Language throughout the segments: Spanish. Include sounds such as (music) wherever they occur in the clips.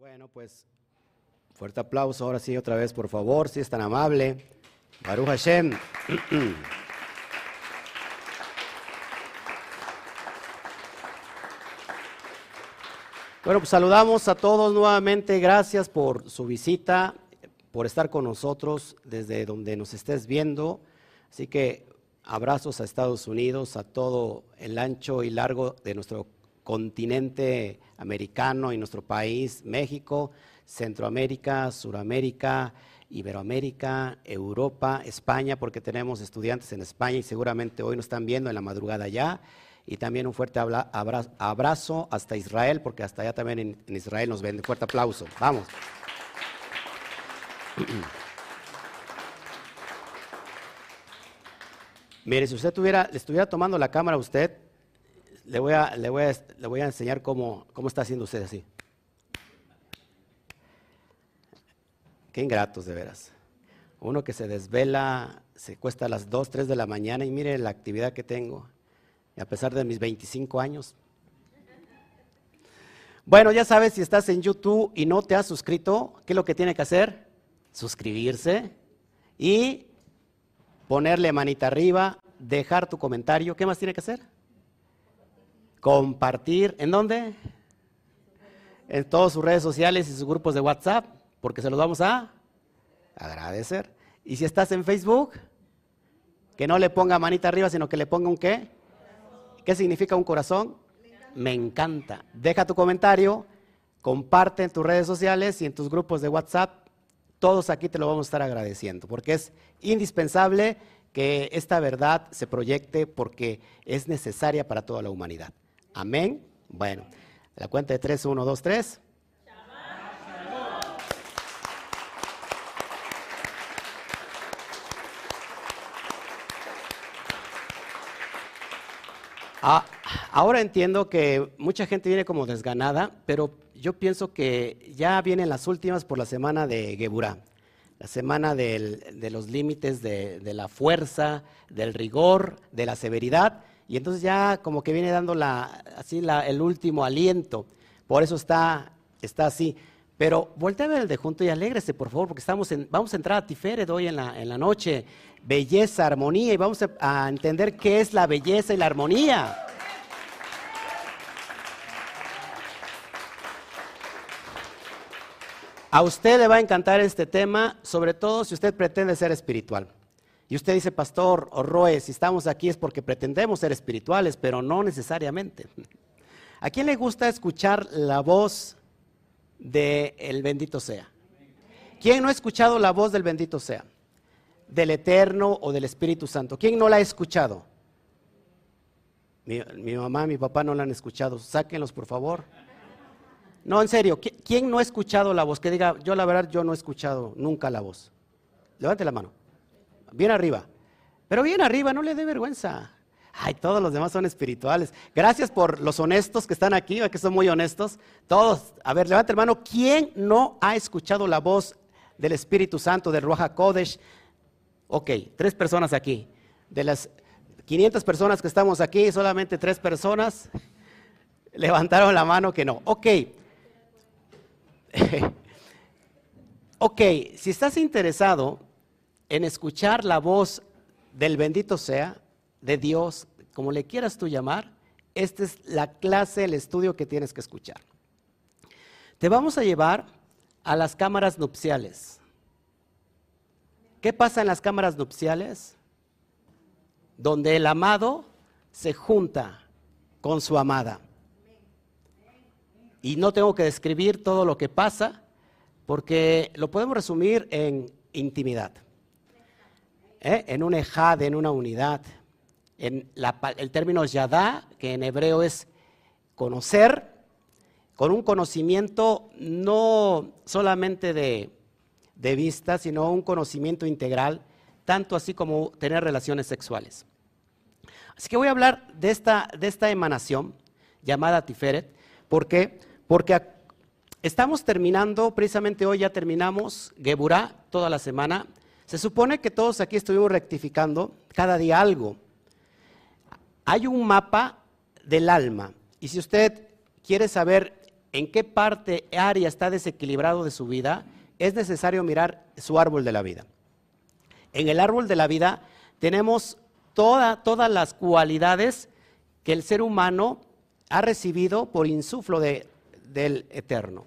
Bueno, pues fuerte aplauso ahora sí otra vez, por favor, si es tan amable. Baruch Hashem. (clears throat) Bueno, pues saludamos a todos nuevamente. Gracias por su visita, por estar con nosotros desde donde nos estés viendo. Así que abrazos a Estados Unidos, a todo el ancho y largo de nuestro continente americano y nuestro país, México, Centroamérica, Suramérica, Iberoamérica, Europa, España, porque tenemos estudiantes en España y seguramente hoy nos están viendo en la madrugada ya. Y también un fuerte abrazo hasta Israel, porque hasta allá también en, Israel nos ven. Fuerte aplauso. Vamos. (clears throat) Mire, si usted tuviera, le estuviera tomando la cámara a usted, le voy a, le voy a, le voy a enseñar cómo, cómo está haciendo usted así. Qué ingratos de veras. Uno que se desvela, se cuesta a las 2, 3 de la mañana y mire la actividad que tengo, a pesar de mis 25 años. Bueno, ya sabes, si estás en YouTube y no te has suscrito, ¿qué es lo que tiene que hacer? Suscribirse y ponerle manita arriba, dejar tu comentario. ¿Qué más tiene que hacer? Compartir. ¿En dónde? En todas sus redes sociales y sus grupos de WhatsApp, porque se los vamos a agradecer. Y si estás en Facebook, que no le ponga manita arriba, sino que le ponga un qué. ¿Qué significa un corazón? Me encanta. Deja tu comentario, comparte en tus redes sociales y en tus grupos de WhatsApp. Todos aquí te lo vamos a estar agradeciendo, porque es indispensable que esta verdad se proyecte porque es necesaria para toda la humanidad. Amén. Bueno, la cuenta de tres, uno, dos, tres. Ah, ahora entiendo que mucha gente viene como desganada, pero yo pienso que ya vienen las últimas por la semana de Geburá, la semana de los límites de, la fuerza, del rigor, de la severidad, y entonces ya como que viene dando la, así el último aliento. Por eso está, está así. Pero voltea a ver el de junto y alégrese, por favor, porque estamos en, vamos a entrar a Tiferet hoy en la, en la noche. Belleza, armonía, y vamos a entender qué es la belleza y la armonía. A usted le va a encantar este tema, sobre todo si usted pretende ser espiritual. Y usted dice, pastor o Roe, si estamos aquí es porque pretendemos ser espirituales, pero no necesariamente. ¿A quién le gusta escuchar la voz del el bendito sea? ¿Quién no ha escuchado la voz del bendito sea? Del Eterno o del Espíritu Santo. ¿Quién no la ha escuchado? Mi, mi mamá, mi papá no la han escuchado. Sáquenlos, por favor. No, en serio, ¿quién no ha escuchado la voz? Que diga, yo la verdad, yo no he escuchado nunca la voz. Levante la mano bien arriba. Pero bien arriba, no le dé vergüenza. Ay, todos los demás son espirituales. Gracias por los honestos que están aquí, que son muy honestos. Todos, a ver, levante hermano, ¿quién no ha escuchado la voz del Espíritu Santo, del Ruach Kodesh? Ok, tres personas aquí. De las 500 personas que estamos aquí, solamente tres personas (laughs) levantaron la mano que no. Ok. (laughs) ok, si estás interesado en escuchar la voz del bendito sea, de Dios, como le quieras tú llamar, esta es la clase, el estudio que tienes que escuchar. Te vamos a llevar a las cámaras nupciales. ¿Qué pasa en las cámaras nupciales? Donde el amado se junta con su amada. Y no tengo que describir todo lo que pasa, porque lo podemos resumir en intimidad. ¿Eh? en un ejad, en una unidad. En el término yadá, que en hebreo es conocer, con un conocimiento no solamente de, vista, sino un conocimiento integral, tanto así como tener relaciones sexuales. Así que voy a hablar de esta, de esta emanación llamada Tiferet, ¿por qué? Porque estamos terminando, precisamente hoy ya terminamos Geburá toda la semana, se supone que todos aquí estuvimos rectificando cada día algo. Hay un mapa del alma y si usted quiere saber en qué parte, área está desequilibrado de su vida, es necesario mirar su árbol de la vida. En el árbol de la vida tenemos todas las cualidades que el ser humano ha recibido por insuflo del Eterno,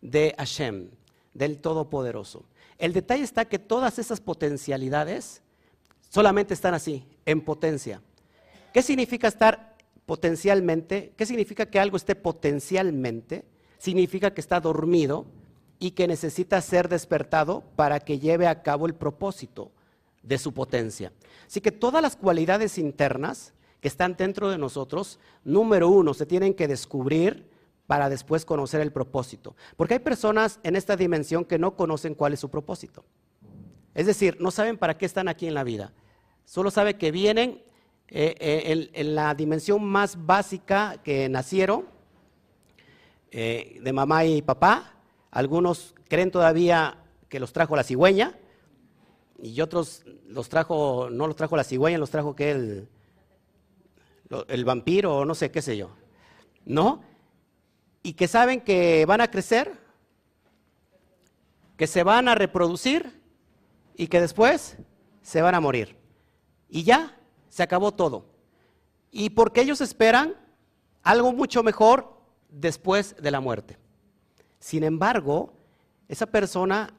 de Hashem, del Todopoderoso. El detalle está que todas esas potencialidades solamente están así, en potencia. ¿Qué significa estar potencialmente? ¿Qué significa que algo esté potencialmente? Significa que está dormido y que necesita ser despertado para que lleve a cabo el propósito de su potencia. Así que todas las cualidades internas que están dentro de nosotros, número uno, se tienen que descubrir para después conocer el propósito. Porque hay personas en esta dimensión que no conocen cuál es su propósito. Es decir, no saben para qué están aquí en la vida. Solo saben que vienen eh, eh, en, la dimensión más básica que nacieron, eh, de mamá y papá. Algunos creen todavía que los trajo la cigüeña, y otros los trajo, no los trajo la cigüeña, los trajo que el, el vampiro o no sé qué sé yo. ¿No? Y que saben que van a crecer, que se van a reproducir y que después se van a morir. Y ya, se acabó todo. Y porque ellos esperan algo mucho mejor después de la muerte. Sin embargo, esa persona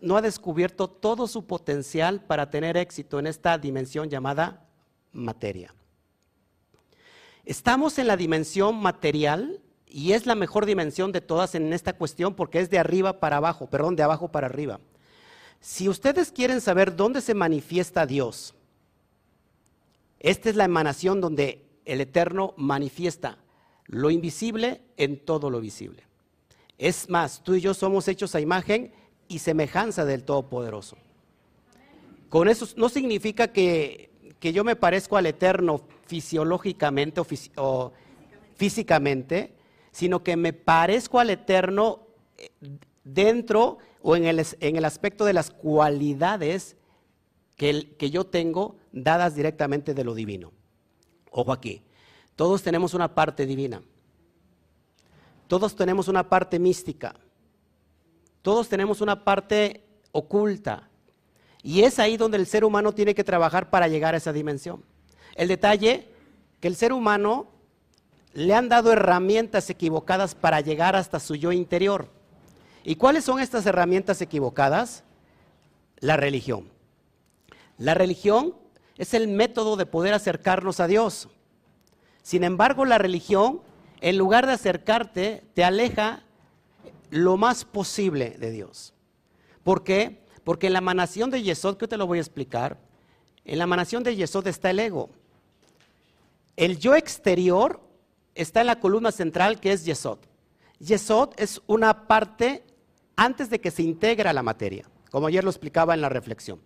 no ha descubierto todo su potencial para tener éxito en esta dimensión llamada materia. Estamos en la dimensión material y es la mejor dimensión de todas en esta cuestión porque es de arriba para abajo, perdón, de abajo para arriba. Si ustedes quieren saber dónde se manifiesta Dios, esta es la emanación donde el Eterno manifiesta lo invisible en todo lo visible. Es más, tú y yo somos hechos a imagen y semejanza del Todopoderoso. Con eso no significa que, yo me parezco al Eterno fisiológicamente o, físicamente, sino que me parezco al Eterno eh, dentro o en el, en el aspecto de las cualidades que, que yo tengo dadas directamente de lo divino. Ojo aquí, todos tenemos una parte divina, todos tenemos una parte mística, todos tenemos una parte oculta. Y es ahí donde el ser humano tiene que trabajar para llegar a esa dimensión. El detalle, que el ser humano le han dado herramientas equivocadas para llegar hasta su yo interior. ¿Y cuáles son estas herramientas equivocadas? La religión. La religión es el método de poder acercarnos a Dios. Sin embargo, la religión, en lugar de acercarte, te aleja lo más posible de Dios. ¿Por qué? Porque en la emanación de Yesod, que te lo voy a explicar, en la emanación de Yesod está el ego. El yo exterior está en la columna central que es Yesod. Yesod es una parte antes de que se integra la materia, como ayer lo explicaba en la reflexión.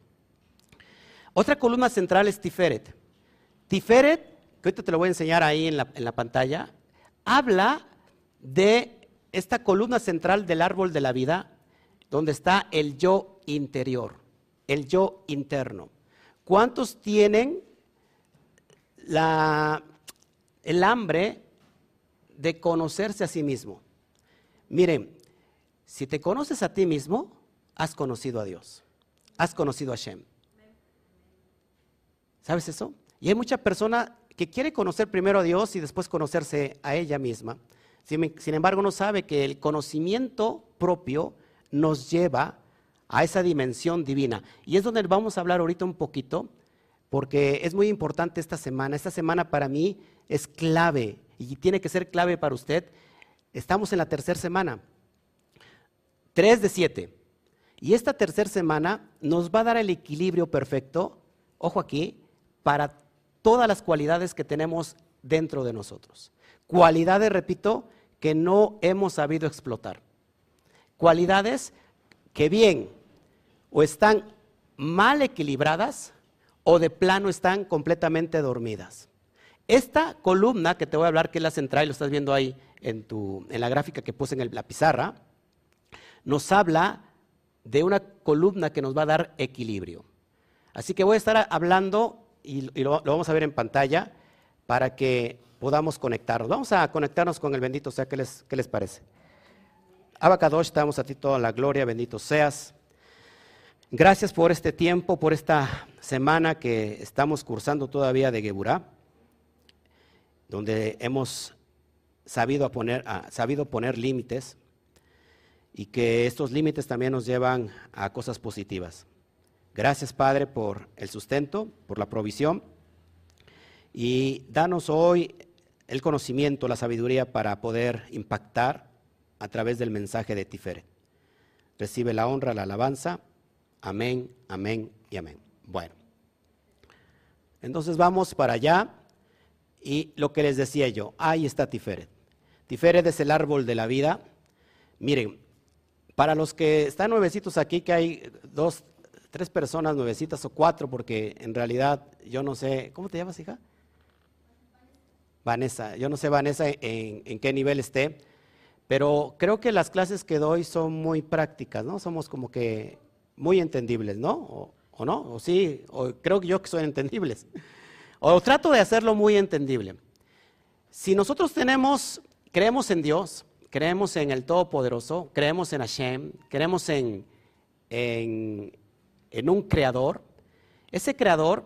Otra columna central es Tiferet. Tiferet, que ahorita te lo voy a enseñar ahí en la, en la pantalla, habla de esta columna central del árbol de la vida, donde está el yo interior, el yo interno. ¿Cuántos tienen el hambre de conocerse a sí mismo? Miren, si te conoces a ti mismo, has conocido a Dios, has conocido a Shem. ¿Sabes eso? Y hay mucha persona que quiere conocer primero a Dios y después conocerse a ella misma. Sin, embargo, no sabe que el conocimiento propio nos lleva a esa dimensión divina. Y es donde vamos a hablar ahorita un poquito, porque es muy importante esta semana. Esta semana para mí es clave y tiene que ser clave para usted. Estamos en la tercera semana, tres de siete. Y esta tercera semana nos va a dar el equilibrio perfecto, ojo aquí, para todas las cualidades que tenemos dentro de nosotros. Cualidades, repito, que no hemos sabido explotar. Cualidades que bien o están mal equilibradas o de plano están completamente dormidas. Esta columna que te voy a hablar, que es la central, lo estás viendo ahí en, la gráfica que puse en la pizarra, nos habla de una columna que nos va a dar equilibrio. Así que voy a estar hablando, y, lo, vamos a ver en pantalla, para que podamos conectarnos. Vamos a conectarnos con el bendito sea, ¿qué les, qué les parece? Abacadosh, estamos a ti toda la gloria, bendito seas. Gracias por este tiempo, por esta semana que estamos cursando todavía de Geburá, donde hemos sabido poner, sabido poner límites y que estos límites también nos llevan a cosas positivas. Gracias, Padre, por el sustento, por la provisión y danos hoy el conocimiento, la sabiduría para poder impactar a través del mensaje de Tiferet. Recibe la honra, la alabanza. Amén, amén y amén. Bueno, entonces vamos para allá y lo que les decía yo, ahí está Tiferet. Tiferet es el árbol de la vida. Miren, para los que están nuevecitos aquí, que hay dos, tres personas nuevecitas o cuatro, porque en realidad yo no sé, ¿cómo te llamas, hija? Vanessa, yo no sé Vanessa en, qué nivel esté, pero creo que las clases que doy son muy prácticas, ¿no? Somos como que muy entendibles, ¿no? O, no, o sí, o creo que yo que son entendibles. O trato de hacerlo muy entendible. Si nosotros tenemos, creemos en Dios, creemos en el Todopoderoso, creemos en Hashem, creemos en, en, en un creador, ese creador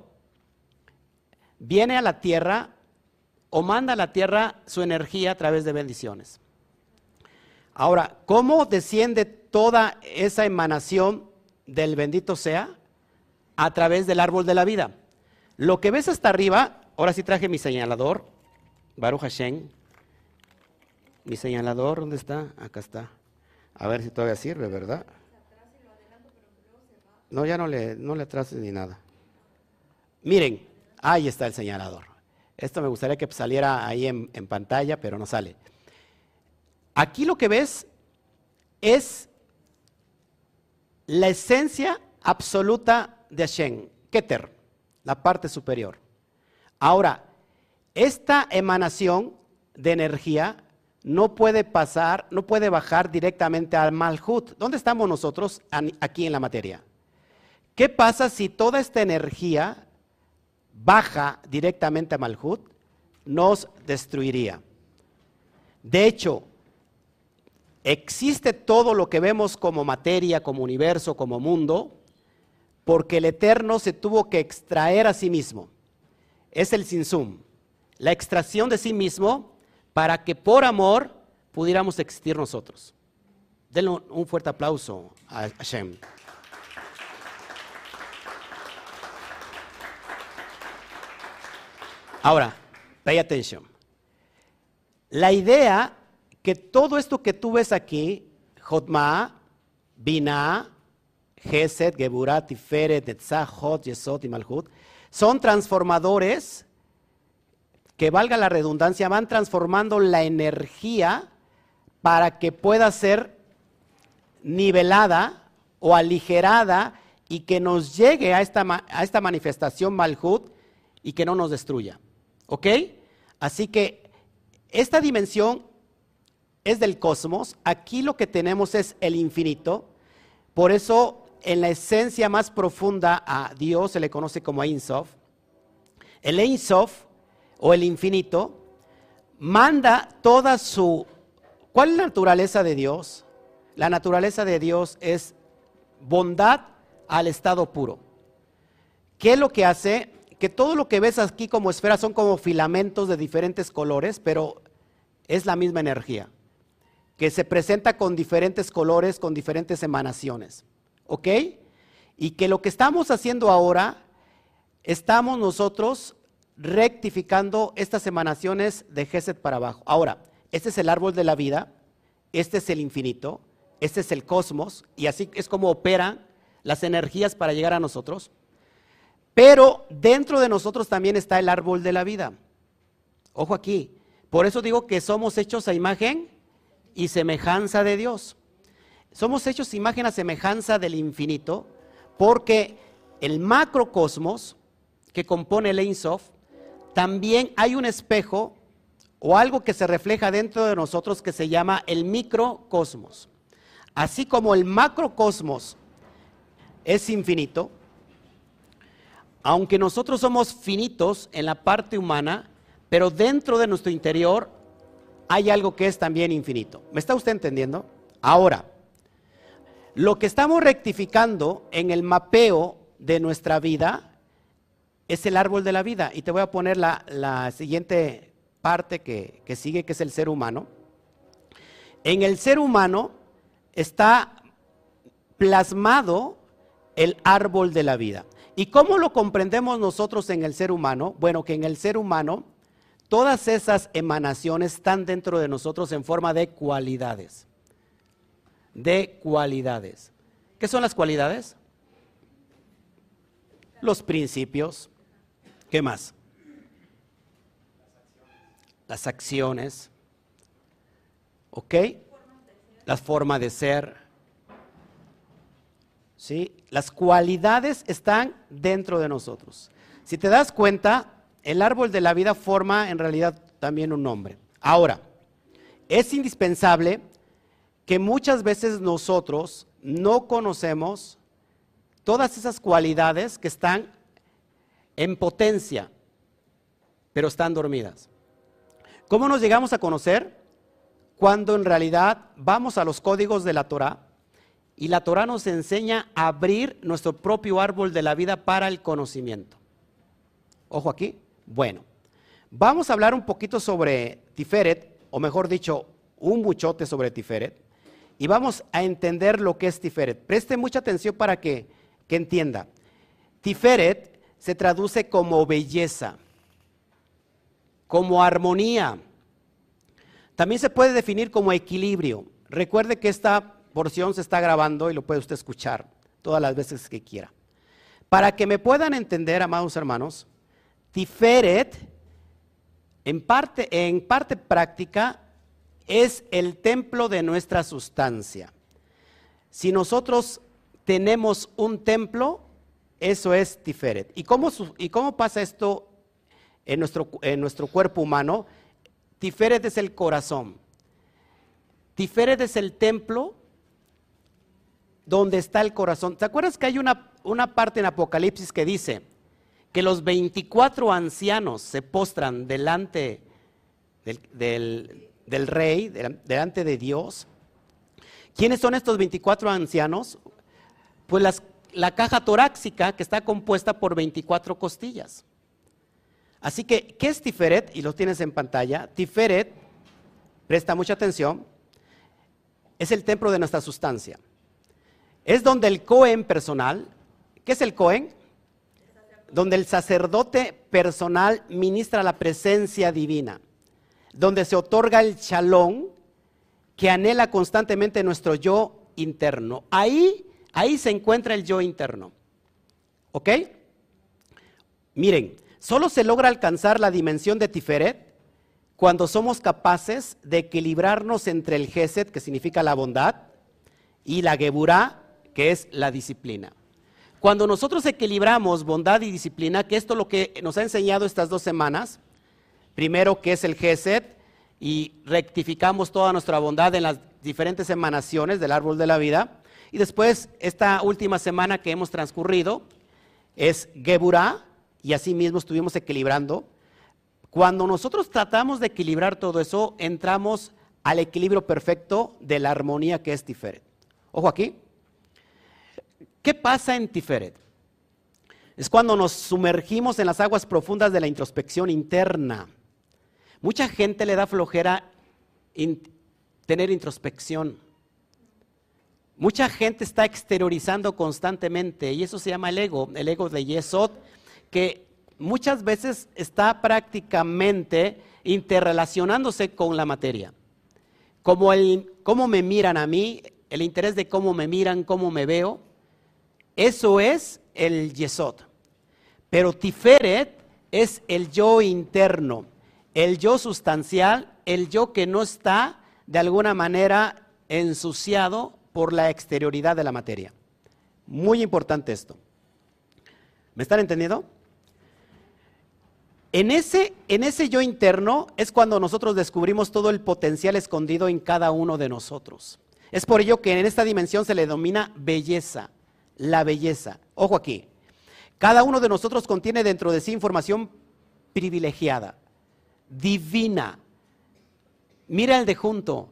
viene a la tierra o manda a la tierra su energía a través de bendiciones. Ahora, ¿cómo desciende toda esa emanación del bendito sea? A través del árbol de la vida. Lo que ves hasta arriba, ahora sí traje mi señalador, Baruch Hashem. Mi señalador, ¿dónde está? Acá está. A ver si todavía sirve, ¿verdad? No, ya no le, no le atrases ni nada. Miren, ahí está el señalador. Esto me gustaría que saliera ahí en, pantalla, pero no sale. Aquí lo que ves es la esencia absoluta de Hashem, Keter, la parte superior. Ahora, esta emanación de energía no puede pasar, no puede bajar directamente al Malhut. ¿Dónde estamos nosotros aquí en la materia? ¿Qué pasa si toda esta energía baja directamente a Malhut, nos destruiría. De hecho, existe todo lo que vemos como materia, como universo, como mundo, porque el Eterno se tuvo que extraer a sí mismo. Es el sinsum, la extracción de sí mismo para que por amor pudiéramos existir nosotros. Denle un fuerte aplauso a Hashem. Ahora, pay attention. La idea que todo esto que tú ves aquí, Jotma, Bina, Geset, Geburat, Tiferet, Netzah, Hot, y Malhut, son transformadores que valga la redundancia, van transformando la energía para que pueda ser nivelada o aligerada y que nos llegue a esta, a esta manifestación Malhut y que no nos destruya. ¿Ok? Así que esta dimensión es del cosmos. Aquí lo que tenemos es el infinito. Por eso en la esencia más profunda a Dios se le conoce como Ein Sof. El Ein Sof o el infinito manda toda su... ¿Cuál es la naturaleza de Dios? La naturaleza de Dios es bondad al estado puro. ¿Qué es lo que hace? que todo lo que ves aquí como esfera son como filamentos de diferentes colores, pero es la misma energía, que se presenta con diferentes colores, con diferentes emanaciones. ¿Ok? Y que lo que estamos haciendo ahora, estamos nosotros rectificando estas emanaciones de Geset para abajo. Ahora, este es el árbol de la vida, este es el infinito, este es el cosmos, y así es como operan las energías para llegar a nosotros. Pero dentro de nosotros también está el árbol de la vida. Ojo aquí. Por eso digo que somos hechos a imagen y semejanza de Dios. Somos hechos imagen a semejanza del infinito, porque el macrocosmos que compone el también hay un espejo o algo que se refleja dentro de nosotros que se llama el microcosmos. Así como el macrocosmos es infinito, aunque nosotros somos finitos en la parte humana, pero dentro de nuestro interior hay algo que es también infinito. ¿Me está usted entendiendo? Ahora, lo que estamos rectificando en el mapeo de nuestra vida es el árbol de la vida. Y te voy a poner la, siguiente parte que, sigue, que es el ser humano. En el ser humano está plasmado el árbol de la vida. ¿Y cómo lo comprendemos nosotros en el ser humano? Bueno, que en el ser humano todas esas emanaciones están dentro de nosotros en forma de cualidades. De cualidades. ¿Qué son las cualidades? Los principios. ¿Qué más? Las acciones. ¿Ok? Las formas de ser. ¿Sí? Las cualidades están dentro de nosotros. Si te das cuenta, el árbol de la vida forma en realidad también un nombre. Ahora, es indispensable que muchas veces nosotros no conocemos todas esas cualidades que están en potencia, pero están dormidas. ¿Cómo nos llegamos a conocer? Cuando en realidad vamos a los códigos de la Torah y la Torah nos enseña a abrir nuestro propio árbol de la vida para el conocimiento. Ojo aquí. Bueno, vamos a hablar un poquito sobre Tiferet, o mejor dicho, un buchote sobre Tiferet, y vamos a entender lo que es Tiferet. Preste mucha atención para que, que entienda. Tiferet se traduce como belleza, como armonía. También se puede definir como equilibrio. Recuerde que esta porción se está grabando y lo puede usted escuchar todas las veces que quiera. Para que me puedan entender, amados hermanos, Tiferet, en parte, en parte práctica, es el templo de nuestra sustancia. Si nosotros tenemos un templo, eso es Tiferet. ¿Y cómo, y cómo pasa esto en nuestro, en nuestro cuerpo humano? Tiferet es el corazón. Tiferet es el templo donde está el corazón. ¿Te acuerdas que hay una, una parte en Apocalipsis que dice que los 24 ancianos se postran delante del, rey, delante de Dios? ¿Quiénes son estos 24 ancianos? Pues la caja torácica que está compuesta por 24 costillas. Así que, ¿qué es Tiferet? Y lo tienes en pantalla. Tiferet, presta mucha atención, es el templo de nuestra sustancia. Es donde el Cohen personal, ¿qué es el Cohen? Donde el sacerdote personal ministra la presencia divina, donde se otorga el chalón que anhela constantemente nuestro yo interno. Ahí, ahí se encuentra el yo interno. ¿Ok? Miren, solo se logra alcanzar la dimensión de Tiferet cuando somos capaces de equilibrarnos entre el Geset, que significa la bondad, y la Geburá, que es la disciplina. Cuando nosotros equilibramos bondad y disciplina, que esto es lo que nos ha enseñado estas dos semanas, primero que es el GESET, y rectificamos toda nuestra bondad en las diferentes emanaciones del árbol de la vida, y después esta última semana que hemos transcurrido es Geburah, y así mismo estuvimos equilibrando. Cuando nosotros tratamos de equilibrar todo eso, entramos al equilibrio perfecto de la armonía que es Tiferet. Ojo aquí, ¿Qué pasa en Tiferet? Es cuando nos sumergimos en las aguas profundas de la introspección interna. Mucha gente le da flojera tener introspección. Mucha gente está exteriorizando constantemente y eso se llama el ego, el ego de Yesod, que muchas veces está prácticamente interrelacionándose con la materia. Como el cómo me miran a mí, el interés de cómo me miran, cómo me veo, eso es el Yesod. Pero Tiferet es el yo interno, el yo sustancial, el yo que no está de alguna manera ensuciado por la exterioridad de la materia. Muy importante esto. ¿Me están entendiendo? En ese, en ese yo interno es cuando nosotros descubrimos todo el potencial escondido en cada uno de nosotros. Es por ello que en esta dimensión se le domina belleza la belleza. Ojo aquí, cada uno de nosotros contiene dentro de sí información privilegiada, divina. Mira el de junto.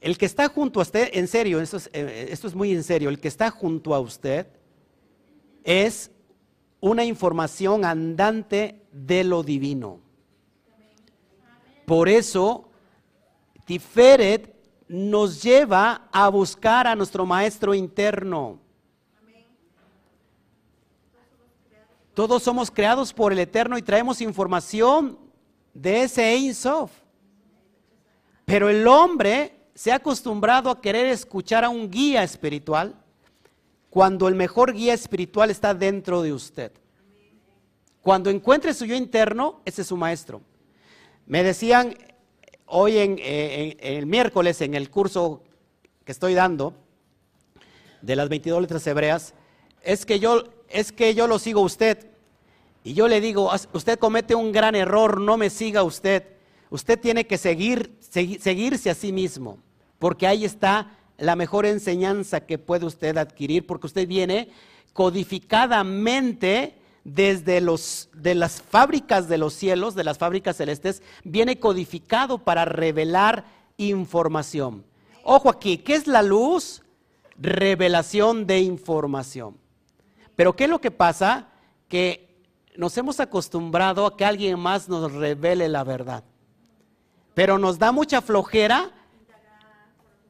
el que está junto a usted, en serio, esto es, eh, esto es muy en serio, el que está junto a usted es una información andante de lo divino. Por eso, Tiferet nos lleva a buscar a nuestro maestro interno. Todos somos creados por el Eterno y traemos información de ese Ein Sof. Pero el hombre se ha acostumbrado a querer escuchar a un guía espiritual cuando el mejor guía espiritual está dentro de usted. Cuando encuentre su yo interno, ese es su maestro. Me decían hoy en, eh, el miércoles en el curso que estoy dando de las 22 letras hebreas, es que yo, es que yo lo sigo a usted. Y yo le digo, usted comete un gran error, no me siga usted. Usted tiene que seguir, seguirse a sí mismo, porque ahí está la mejor enseñanza que puede usted adquirir, porque usted viene codificadamente desde los, de las fábricas de los cielos, de las fábricas celestes, viene codificado para revelar información. Ojo aquí, ¿qué es la luz? Revelación de información. Pero ¿qué es lo que pasa? Que nos hemos acostumbrado a que alguien más nos revele la verdad. Pero nos da mucha flojera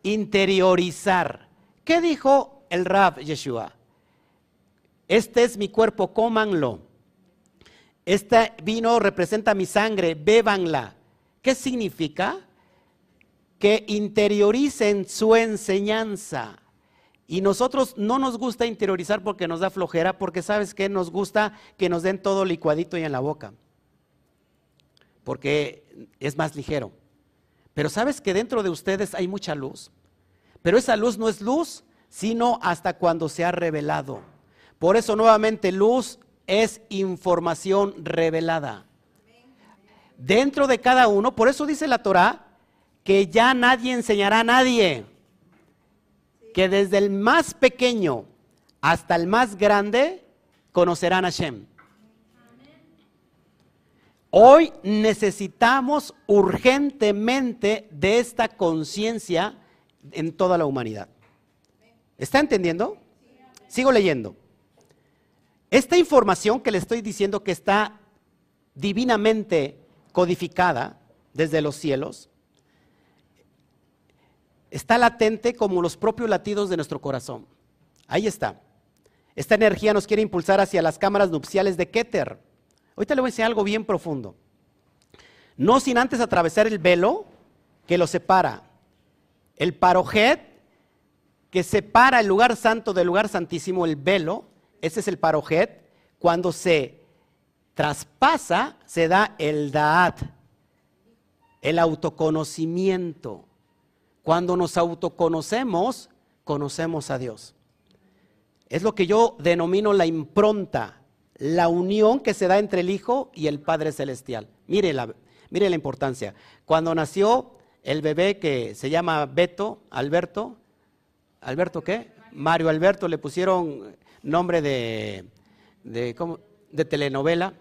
interiorizar. ¿Qué dijo el Rab Yeshua? Este es mi cuerpo, cómanlo. Este vino representa mi sangre, bébanla. ¿Qué significa? Que interioricen su enseñanza. Y nosotros no nos gusta interiorizar porque nos da flojera, porque sabes que nos gusta que nos den todo licuadito y en la boca. Porque es más ligero. Pero sabes que dentro de ustedes hay mucha luz. Pero esa luz no es luz, sino hasta cuando se ha revelado. Por eso nuevamente luz es información revelada. Dentro de cada uno, por eso dice la Torah, que ya nadie enseñará a nadie. Que desde el más pequeño hasta el más grande conocerán a Hashem. Hoy necesitamos urgentemente de esta conciencia en toda la humanidad. ¿Está entendiendo? Sigo leyendo. Esta información que le estoy diciendo que está divinamente codificada desde los cielos, está latente como los propios latidos de nuestro corazón. Ahí está. Esta energía nos quiere impulsar hacia las cámaras nupciales de Keter. Ahorita le voy a decir algo bien profundo. No sin antes atravesar el velo que lo separa. El parojet que separa el lugar santo del lugar santísimo, el velo, ese es el parojet. Cuando se traspasa, se da el daat, el autoconocimiento. Cuando nos autoconocemos, conocemos a Dios. Es lo que yo denomino la impronta, la unión que se da entre el Hijo y el Padre Celestial. Mire la, mire la importancia. Cuando nació el bebé que se llama Beto, Alberto, ¿Alberto qué? Mario Alberto, le pusieron nombre de, de, telenovela.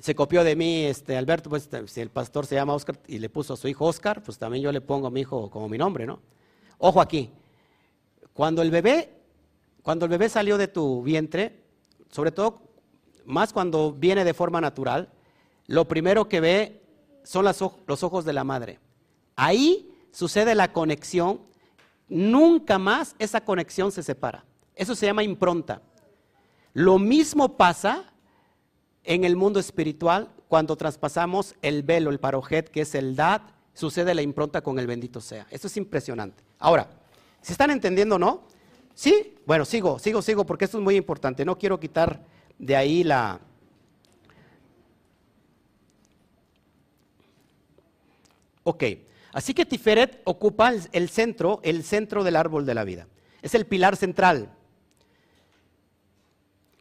Se copió de mí este Alberto, pues si el pastor se llama Oscar y le puso a su hijo Oscar, pues también yo le pongo a mi hijo como mi nombre, ¿no? Ojo aquí. Cuando el bebé, cuando el bebé salió de tu vientre, sobre todo más cuando viene de forma natural, lo primero que ve son los ojos de la madre. Ahí sucede la conexión, nunca más esa conexión se separa. Eso se llama impronta. Lo mismo pasa en el mundo espiritual cuando traspasamos el velo, el parojet, que es el dad, sucede la impronta con el bendito sea. Eso es impresionante. Ahora, ¿se están entendiendo o no? ¿Sí? Bueno, sigo, sigo, sigo, porque esto es muy importante. No quiero quitar de ahí la... Ok, así que Tiferet ocupa el centro, el centro del árbol de la vida. Es el pilar central.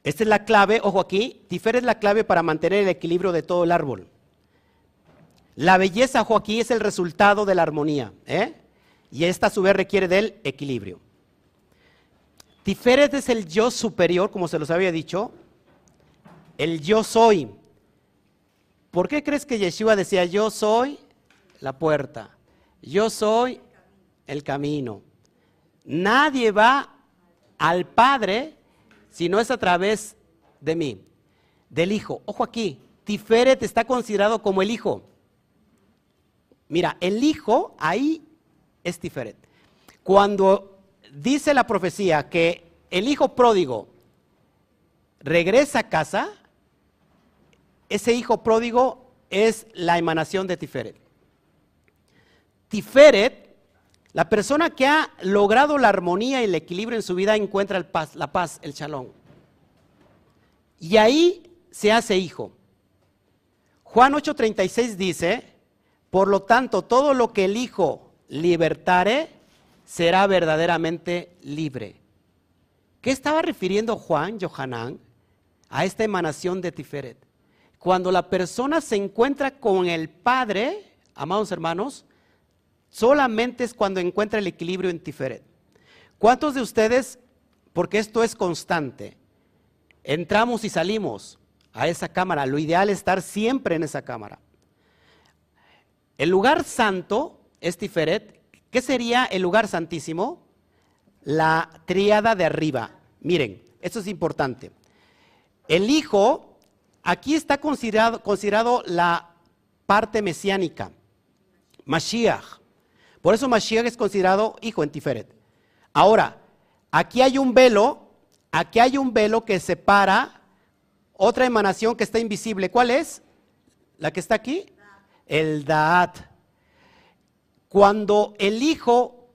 Esta es la clave, ojo aquí, Tifer es la clave para mantener el equilibrio de todo el árbol. La belleza, ojo aquí, es el resultado de la armonía. ¿eh? Y esta a su vez requiere del equilibrio. Tiferet es el yo superior, como se los había dicho. El yo soy. ¿Por qué crees que Yeshua decía yo soy la puerta? Yo soy el camino. Nadie va al Padre si no es a través de mí, del Hijo. Ojo aquí, Tiferet está considerado como el Hijo. Mira, el Hijo ahí es Tiferet. Cuando dice la profecía que el Hijo pródigo regresa a casa, ese Hijo pródigo es la emanación de Tiferet. Tiferet, la persona que ha logrado la armonía y el equilibrio en su vida encuentra el paz, la paz, el shalom. Y ahí se hace hijo. Juan 8:36 dice, por lo tanto, todo lo que el Hijo libertare será verdaderamente libre. ¿Qué estaba refiriendo Juan, Johanán, a esta emanación de Tiferet? Cuando la persona se encuentra con el Padre, amados hermanos, solamente es cuando encuentra el equilibrio en Tiferet. ¿Cuántos de ustedes, porque esto es constante, entramos y salimos a esa cámara. Lo ideal es estar siempre en esa cámara. El lugar santo es Tiferet. ¿Qué sería el lugar santísimo? La tríada de arriba. Miren, esto es importante. El Hijo, aquí está considerado, considerado la parte mesiánica, Mashiach. Por eso Mashiach es considerado hijo en Tiferet. Ahora, aquí hay un velo, aquí hay un velo que separa otra emanación que está invisible, ¿cuál es? ¿La que está aquí? El Daat. Cuando el hijo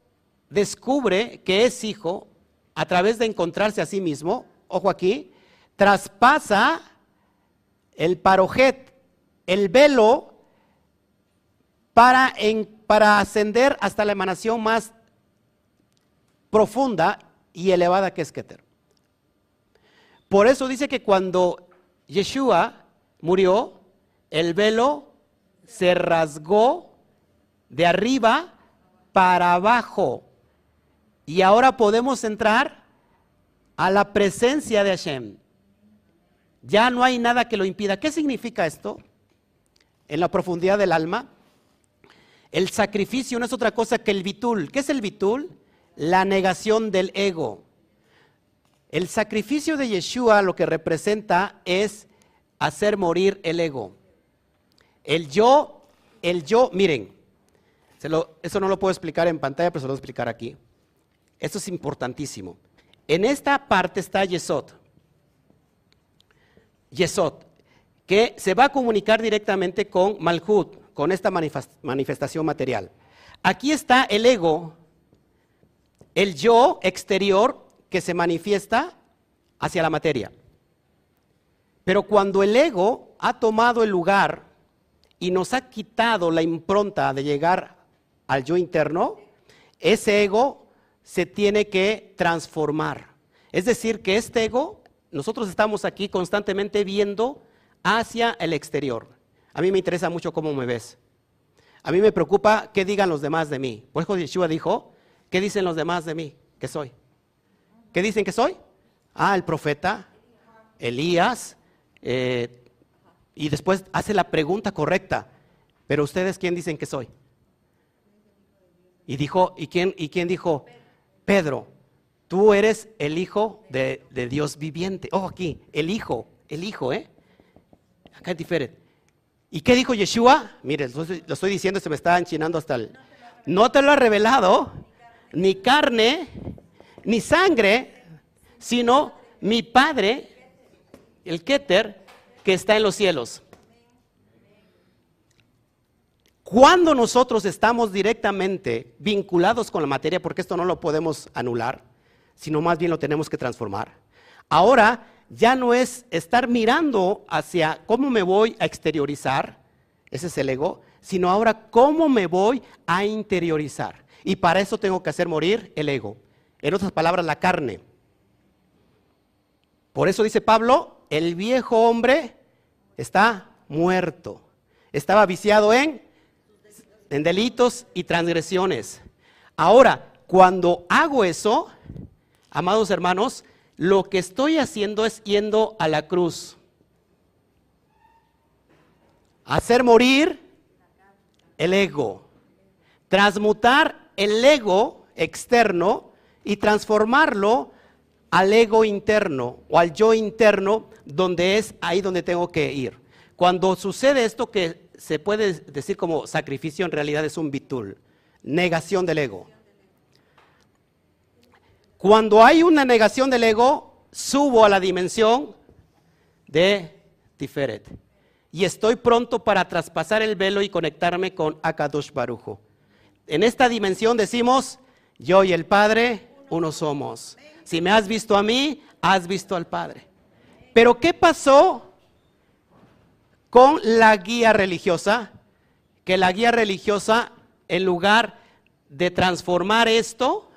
descubre que es hijo, a través de encontrarse a sí mismo, ojo aquí, traspasa el parojet, el velo, para, para ascender hasta la emanación más profunda y elevada que es Keter. Por eso dice que cuando Yeshua murió, el velo se rasgó de arriba para abajo. Y ahora podemos entrar a la presencia de Hashem. Ya no hay nada que lo impida. ¿Qué significa esto? En la profundidad del alma. El sacrificio no es otra cosa que el bitul. ¿Qué es el bitul? La negación del ego. El sacrificio de Yeshua lo que representa es hacer morir el ego. El yo, el yo, miren, eso no lo puedo explicar en pantalla, pero se lo voy a explicar aquí. Esto es importantísimo. En esta parte está Yesod. Yesod, que se va a comunicar directamente con Malhut, con esta manifestación material. Aquí está el ego, el yo exterior que se manifiesta hacia la materia. Pero cuando el ego ha tomado el lugar y nos ha quitado la impronta de llegar al yo interno, ese ego se tiene que transformar. Es decir, que este ego, nosotros estamos aquí constantemente viendo hacia el exterior. A mí me interesa mucho cómo me ves. A mí me preocupa qué digan los demás de mí. Por eso Yeshua dijo, ¿qué dicen los demás de mí? Que soy. ¿Qué dicen que soy? Ah, el profeta, Elías, eh, y después hace la pregunta correcta, pero ustedes quién dicen que soy? Y dijo, ¿y quién, y quién dijo? Pedro, tú eres el hijo de, Dios viviente. Oh, aquí, el hijo, el hijo, ¿eh? Acá es diferente. ¿Y qué dijo Yeshua? Mire, lo, estoy diciendo, se me está enchinando hasta el... No te lo ha revelado, ni carne, ni sangre, sino mi Padre, el Keter, que está en los cielos. Cuando nosotros estamos directamente vinculados con la materia, porque esto no lo podemos anular, sino más bien lo tenemos que transformar, ahora ya no es estar mirando hacia cómo me voy a exteriorizar, ese es el ego, sino ahora cómo me voy a interiorizar. Y para eso tengo que hacer morir el ego. En otras palabras, la carne. Por eso dice Pablo, el viejo hombre está muerto. Estaba viciado en, en delitos y transgresiones. Ahora, cuando hago eso, amados hermanos, lo que estoy haciendo es yendo a la cruz. Hacer morir el ego. transmutar el ego externo y transformarlo al ego interno o al yo interno, donde es ahí donde tengo que ir. Cuando sucede esto que se puede decir como sacrificio, en realidad es un bitul, negación del ego. Cuando hay una negación del ego, subo a la dimensión de Tiferet. Y estoy pronto para traspasar el velo y conectarme con Akadosh Barujo. En esta dimensión decimos, yo y el Padre, uno somos. Si me has visto a mí, has visto al Padre. Pero ¿qué pasó con la guía religiosa? Que la guía religiosa, en lugar de transformar esto,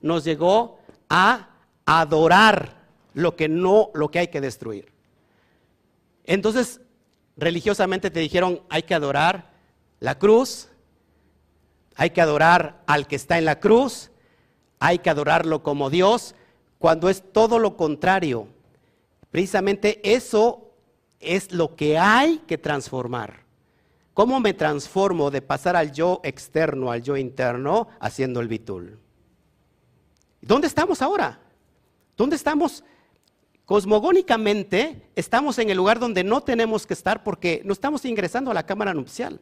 nos llegó a adorar lo que no, lo que hay que destruir. Entonces, religiosamente te dijeron, hay que adorar la cruz, hay que adorar al que está en la cruz, hay que adorarlo como Dios, cuando es todo lo contrario. Precisamente eso es lo que hay que transformar. ¿Cómo me transformo de pasar al yo externo al yo interno haciendo el bitul? ¿Dónde estamos ahora? ¿Dónde estamos? Cosmogónicamente estamos en el lugar donde no tenemos que estar porque no estamos ingresando a la cámara nupcial.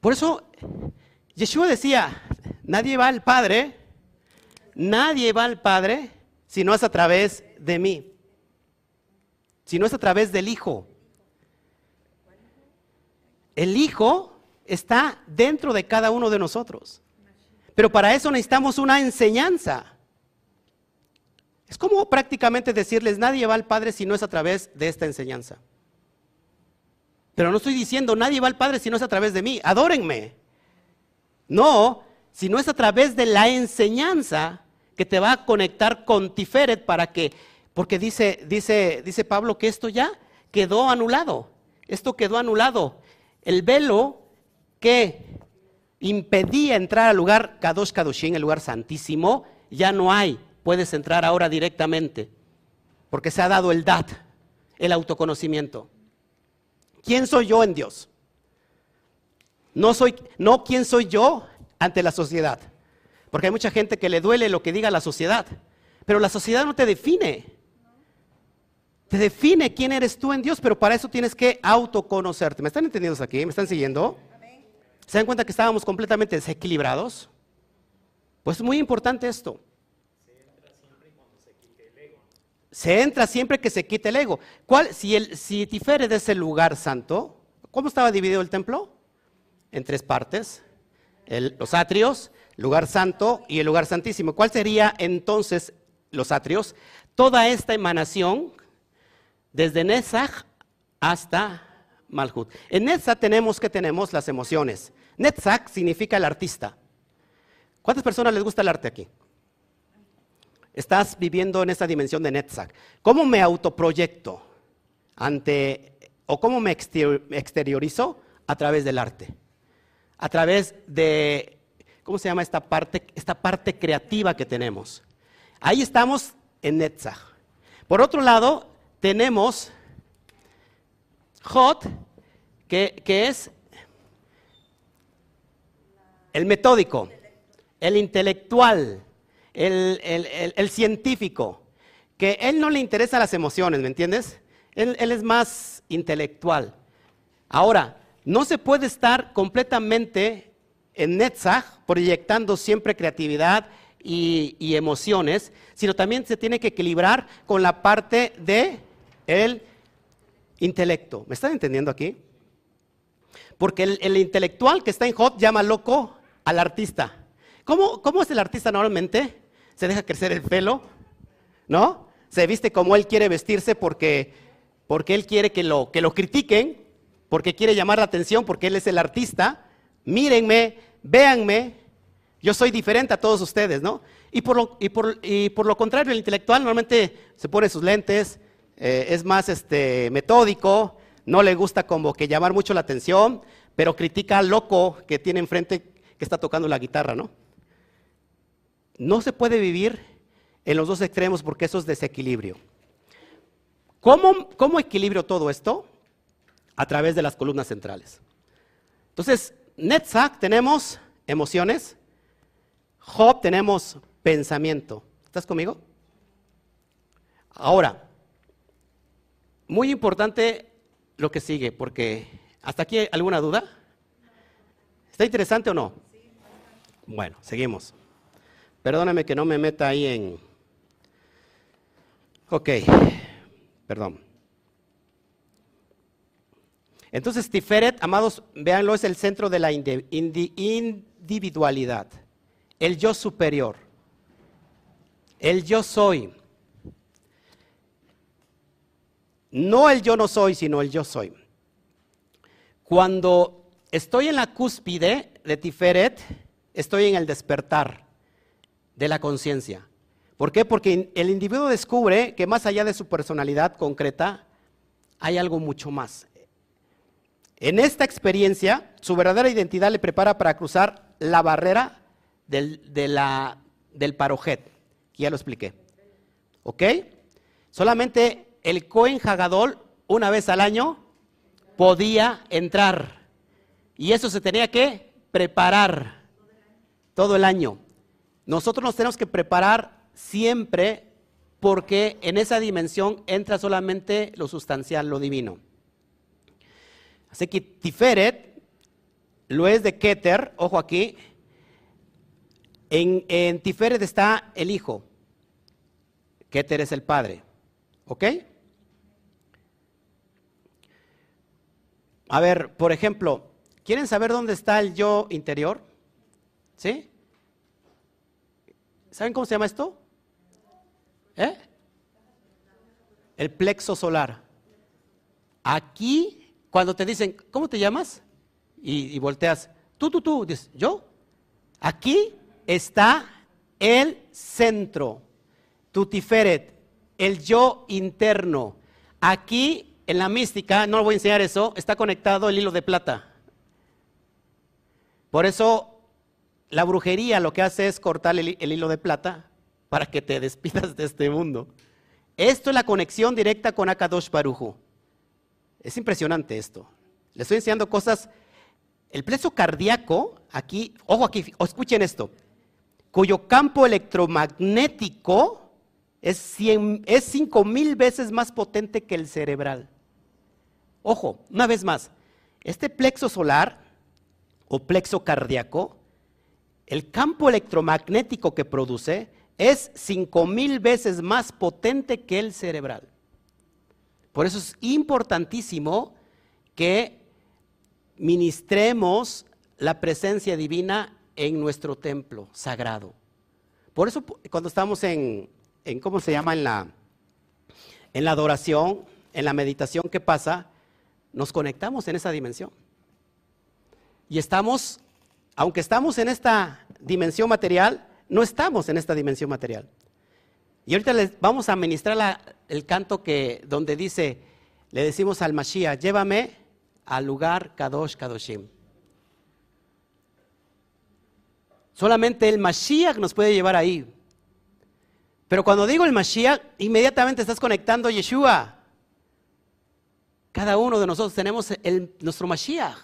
Por eso Yeshua decía, nadie va al Padre Nadie va al Padre si no es a través de mí, si no es a través del Hijo. El Hijo está dentro de cada uno de nosotros. Pero para eso necesitamos una enseñanza. Es como prácticamente decirles, nadie va al Padre si no es a través de esta enseñanza. Pero no estoy diciendo, nadie va al Padre si no es a través de mí. Adórenme. No, si no es a través de la enseñanza que te va a conectar con Tiferet para que, porque dice, dice, dice Pablo que esto ya quedó anulado. Esto quedó anulado. El velo que impedía entrar al lugar Kadosh Kadoshin, el lugar santísimo, ya no hay. Puedes entrar ahora directamente, porque se ha dado el dat, el autoconocimiento. ¿Quién soy yo en Dios? No soy, no quién soy yo ante la sociedad. Porque hay mucha gente que le duele lo que diga la sociedad. Pero la sociedad no te define. Te define quién eres tú en Dios, pero para eso tienes que autoconocerte. ¿Me están entendiendo aquí? ¿Me están siguiendo? ¿Se dan cuenta que estábamos completamente desequilibrados? Pues es muy importante esto. Se entra siempre que se quite el ego. ¿Cuál, si, el, si Tiferet es el lugar santo, ¿cómo estaba dividido el templo? En tres partes. los atrios, lugar santo y el lugar santísimo. ¿Cuál sería entonces los atrios? Toda esta emanación, desde Netzach hasta Malhut. En Netzach tenemos que tenemos las emociones. Netzach significa el artista. ¿Cuántas personas les gusta el arte aquí? Estás viviendo en esa dimensión de Netzach. ¿Cómo me autoproyecto ante, o cómo me exteriorizo? A través del arte. A través de ¿cómo se llama esta parte, esta parte creativa que tenemos? Ahí estamos en Netzach. Por otro lado, tenemos Hot, que, es el metódico, el intelectual, el, científico, que él no le interesa las emociones, ¿me entiendes? Él, es más intelectual. Ahora, no se puede estar completamente en Netzach, proyectando siempre creatividad y, emociones, sino también se tiene que equilibrar con la parte de el intelecto. ¿Me están entendiendo aquí? Porque el, intelectual que está en Hot llama loco al artista. ¿Cómo, ¿Cómo, es el artista normalmente? Se deja crecer el pelo, ¿no? Se viste como él quiere vestirse porque, porque él quiere que lo, que lo critiquen, porque quiere llamar la atención, porque él es el artista mírenme, véanme, yo soy diferente a todos ustedes, ¿no? Y por lo, y por, lo contrario, el intelectual normalmente se pone sus lentes, eh, es más este, metódico, no le gusta como que llamar mucho la atención, pero critica al loco que tiene enfrente que está tocando la guitarra, ¿no? No se puede vivir en los dos extremos porque eso es desequilibrio. ¿Cómo, cómo equilibrio todo esto? A través de las columnas centrales. Entonces, Netzach tenemos emociones, Job tenemos pensamiento. ¿Estás conmigo? Ahora, muy importante lo que sigue, porque hasta aquí alguna duda. ¿Está interesante o no? Bueno, seguimos. Perdóname que no me meta ahí en... Ok, perdón. Entonces, Tiferet, amados, véanlo, es el centro de la individualidad, el yo superior, el yo soy. No el yo no soy, sino el yo soy. Cuando estoy en la cúspide de Tiferet, estoy en el despertar de la conciencia. ¿Por qué? Porque el individuo descubre que más allá de su personalidad concreta, hay algo mucho más. En esta experiencia, su verdadera identidad le prepara para cruzar la barrera del, del parojet, que ya lo expliqué. ¿Ok? Solamente el Cohen Hagadol, una vez al año, podía entrar. Y eso se tenía que preparar todo el año. Nosotros nos tenemos que preparar siempre porque en esa dimensión entra solamente lo sustancial, lo divino. Así que Tiferet lo es de Keter, ojo aquí. En, Tiferet está el hijo. Keter es el padre. ¿Ok? A ver, por ejemplo, ¿quieren saber dónde está el yo interior? ¿Sí? ¿Saben cómo se llama esto? ¿Eh? El plexo solar. Aquí cuando te dicen, ¿cómo te llamas? Y, volteas, tú, tú, tú, dices, ¿yo? Aquí está el centro, Tutiferet, el yo interno. Aquí en la mística, no voy a enseñar eso, está conectado el hilo de plata. Por eso la brujería lo que hace es cortar el, hilo de plata para que te (laughs) despidas de este mundo. Esto es la conexión directa con Akadosh Barujo. Es impresionante esto. Le estoy enseñando cosas. El pleso cardíaco, aquí, ojo aquí, escuchen esto, cuyo campo electromagnético es, es 5 mil veces más potente que el cerebral. Ojo, una vez más, este plexo solar o plexo cardíaco, el campo electromagnético que produce es 5 mil veces más potente que el cerebral. Por eso es importantísimo que ministremos la presencia divina en nuestro templo sagrado. Por eso cuando estamos en, ¿cómo se llama? En la, en la adoración, en la meditación que pasa, nos conectamos en esa dimensión. Y estamos, aunque estamos en esta dimensión material, no estamos en esta dimensión material. Y ahorita les vamos a ministrar el canto que, donde dice, le decimos al Mashiach, llévame al lugar Kadosh Kadoshim. Solamente el Mashiach nos puede llevar ahí. Pero cuando digo el Mashiach, inmediatamente estás conectando a Yeshua. Cada uno de nosotros tenemos nuestro Mashiach.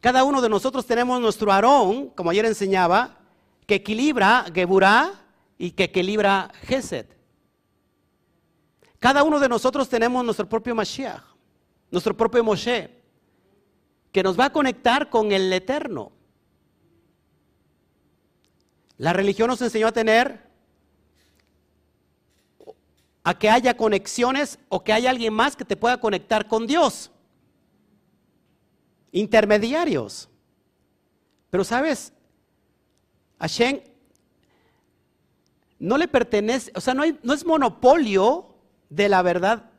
Cada uno de nosotros tenemos nuestro Aarón, como ayer enseñaba, que equilibra Geburah y que equilibra Gesed. Cada uno de nosotros tenemos nuestro propio Mashiach, nuestro propio Moshe, que nos va a conectar con el Eterno. La religión nos enseñó a tener, a que haya conexiones o que haya alguien más que te pueda conectar con Dios. Intermediarios. Pero sabes, Hashem no le pertenece, o sea, no, es monopolio de la verdad,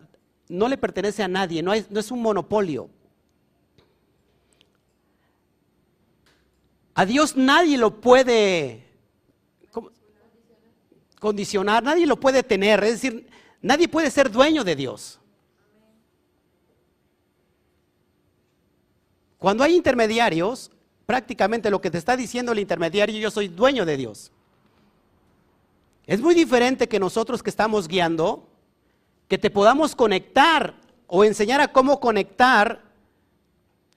no le pertenece a nadie, no es un monopolio. A Dios nadie lo puede condicionar, nadie lo puede tener, es decir, nadie puede ser dueño de Dios. Cuando hay intermediarios, prácticamente lo que te está diciendo el intermediario, yo soy dueño de Dios. Es muy diferente que nosotros que estamos guiando, que te podamos conectar o enseñar a cómo conectar